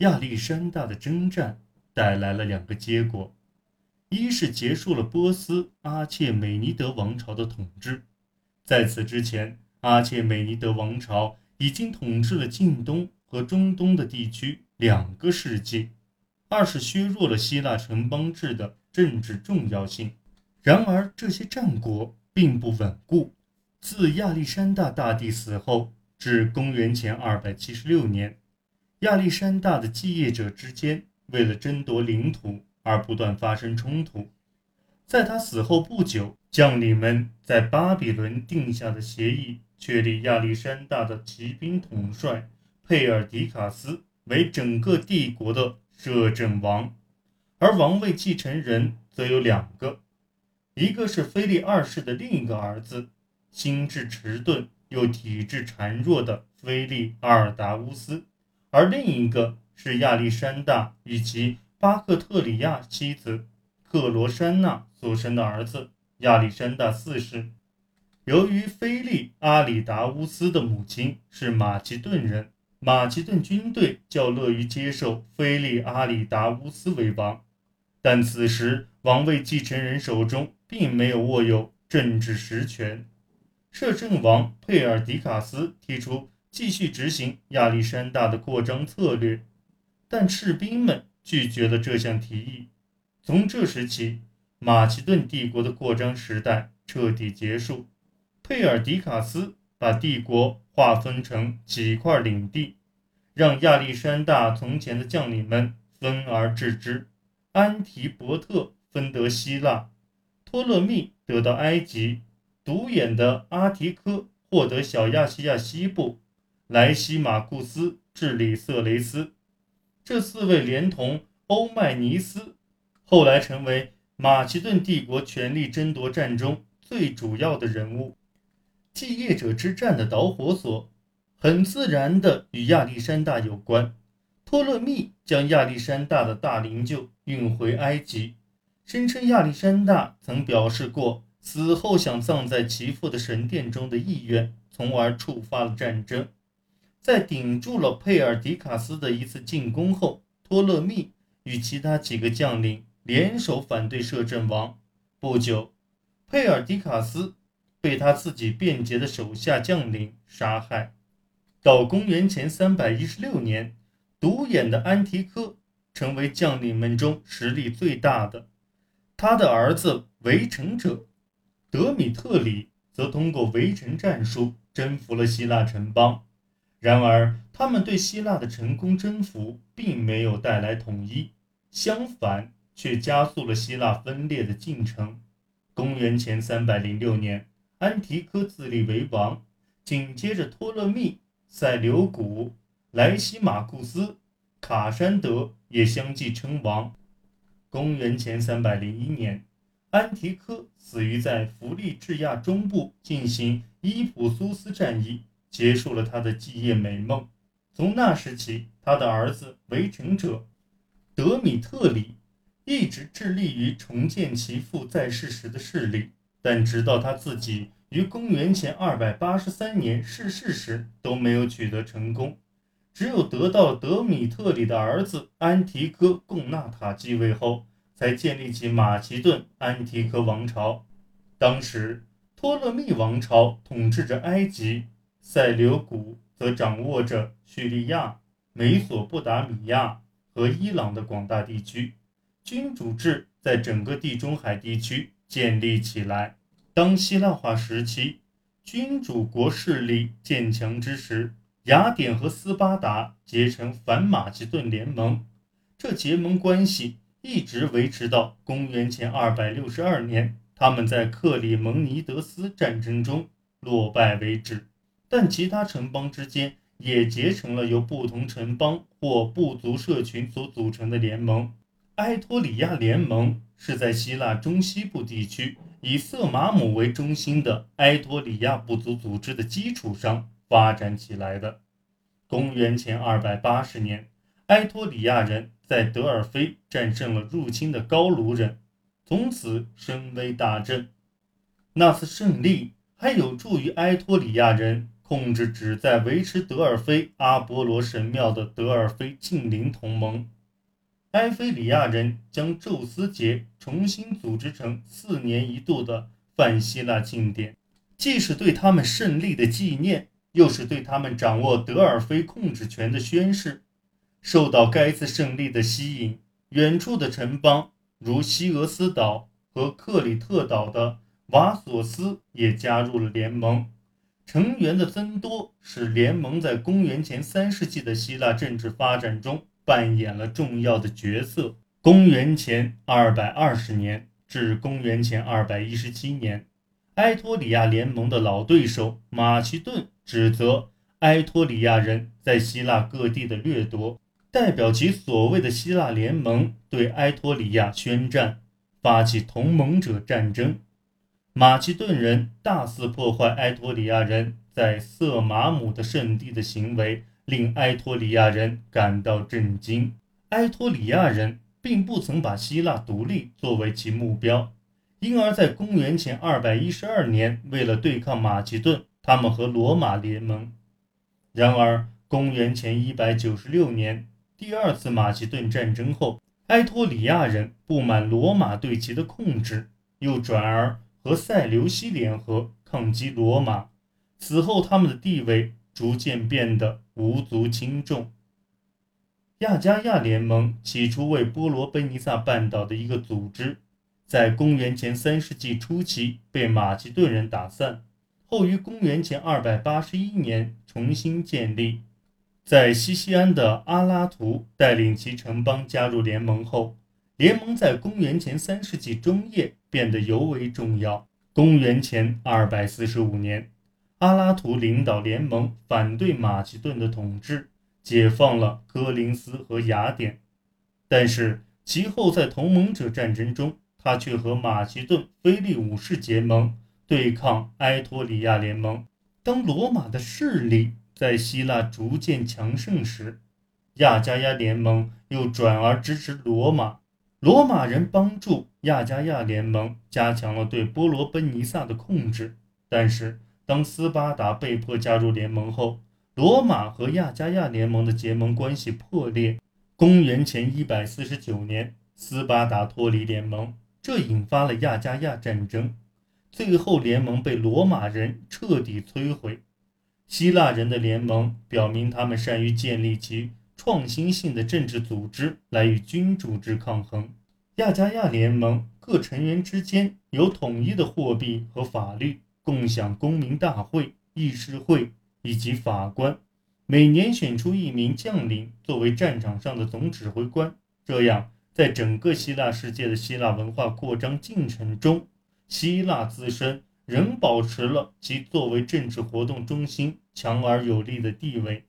亚历山大的征战带来了两个结果：一是结束了波斯阿切美尼德王朝的统治，在此之前，阿切美尼德王朝已经统治了近东和中东的地区两个世纪；二是削弱了希腊城邦制的政治重要性。然而，这些战果并不稳固。自亚历山大大帝死后至公元前276年。亚历山大的继业者之间为了争夺领土而不断发生冲突。在他死后不久，将领们在巴比伦定下的协议，确立亚历山大的骑兵统帅佩尔迪卡斯为整个帝国的摄政王，而王位继承人则有两个，一个是腓力二世的另一个儿子，心智迟钝又体质孱弱的腓力阿尔达乌斯。而另一个是亚历山大以及巴克特里亚妻子克罗珊娜所生的儿子亚历山大四世。由于菲利阿里达乌斯的母亲是马其顿人，马其顿军队较乐于接受菲利阿里达乌斯为王。但此时王位继承人手中并没有握有政治实权。摄政王佩尔迪卡斯提出。继续执行亚历山大的扩张策略，但士兵们拒绝了这项提议。从这时起，马其顿帝国的扩张时代彻底结束。佩尔迪卡斯把帝国划分成几块领地，让亚历山大从前的将领们分而治之。安提伯特分得希腊，托勒密得到埃及，独眼的阿提科获得小亚细亚西部。莱西马库斯治理色雷斯，这四位连同欧迈尼斯，后来成为马其顿帝国权力争夺战中最主要的人物。继业者之战的导火索，很自然的与亚历山大有关。托勒密将亚历山大的大灵柩运回埃及，声称亚历山大曾表示过死后想葬在其父的神殿中的意愿，从而触发了战争。在顶住了佩尔迪卡斯的一次进攻后，托勒密与其他几个将领联手反对摄政王。不久，佩尔迪卡斯被他自己便捷的手下将领杀害。到公元前316年，独眼的安提柯成为将领们中实力最大的，他的儿子围城者德米特里则通过围城战术征服了希腊城邦。然而，他们对希腊的成功征服并没有带来统一，相反，却加速了希腊分裂的进程。公元前三百零六年，安提柯自立为王，紧接着托勒密、塞琉古、莱西马库斯、卡山德也相继称王。公元前三百零一年，安提柯死于在弗利治亚中部进行伊普苏斯战役。结束了他的继业美梦。从那时起，他的儿子围城者德米特里一直致力于重建其父在世时的势力，但直到他自己于公元前283年逝世时都没有取得成功。只有得到德米特里的儿子安提柯贡纳塔继位后，才建立起马其顿安提柯王朝。当时，托勒密王朝统治着埃及。塞琉古则掌握着叙利亚、美索不达米亚和伊朗的广大地区，君主制在整个地中海地区建立起来。当希腊化时期君主国势力渐强之时，雅典和斯巴达结成反马其顿联盟，这结盟关系一直维持到公元前262年，他们在克里蒙尼德斯战争中落败为止。但其他城邦之间也结成了由不同城邦或部族社群所组成的联盟。埃托里亚联盟是在希腊中西部地区以色马姆为中心的埃托里亚部族组织的基础上发展起来的。公元前280年，埃托里亚人在德尔菲战胜了入侵的高卢人，从此声威大振。那次胜利还有助于埃托里亚人。控制旨在维持德尔菲阿波罗神庙的德尔菲近邻同盟。埃菲里亚人将宙斯节重新组织成四年一度的泛希腊庆典，既是对他们胜利的纪念，又是对他们掌握德尔菲控制权的宣誓。受到该次胜利的吸引，远处的城邦如西俄斯岛和克里特岛的瓦索斯也加入了联盟。成员的增多使联盟在公元前三世纪的希腊政治发展中扮演了重要的角色。公元前二百二十年至公元前二百一十七年，埃托里亚联盟的老对手马其顿指责埃托里亚人在希腊各地的掠夺。代表其所谓的希腊联盟对埃托里亚宣战，发起同盟者战争。马其顿人大肆破坏埃托里亚人在色马姆的圣地的行为，令埃托里亚人感到震惊。埃托里亚人并不曾把希腊独立作为其目标，因而，在公元前二百一十二年，为了对抗马其顿，他们和罗马联盟。然而，公元前一百九十六年。第二次马其顿战争后，埃托里亚人不满罗马对其的控制，又转而和塞琉西联合抗击罗马。此后，他们的地位逐渐变得无足轻重。亚加亚联盟起初为波罗奔尼撒半岛的一个组织，在公元前三世纪初期被马其顿人打散，后于公元前二百八十一年重新建立。在西西安的阿拉图带领其城邦加入联盟后，联盟在公元前三世纪中叶变得尤为重要。公元前二百四十五年，阿拉图领导联盟反对马其顿的统治，解放了科林斯和雅典。但是其后在同盟者战争中，他却和马其顿菲利武士结盟，对抗埃托里亚联盟。当罗马的势力。在希腊逐渐强盛时，亚加亚联盟又转而支持罗马。罗马人帮助亚加亚联盟加强了对波罗奔尼撒的控制。但是，当斯巴达被迫加入联盟后，罗马和亚加亚联盟的结盟关系破裂。公元前一百四十九年，斯巴达脱离联盟，这引发了亚加亚战争。最后，联盟被罗马人彻底摧毁。希腊人的联盟表明，他们善于建立起创新性的政治组织来与君主制抗衡。亚加亚联盟各成员之间有统一的货币和法律，共享公民大会、议事会以及法官，每年选出一名将领作为战场上的总指挥官。这样，在整个希腊世界的希腊文化扩张进程中，希腊自身。仍保持了其作为政治活动中心强而有力的地位。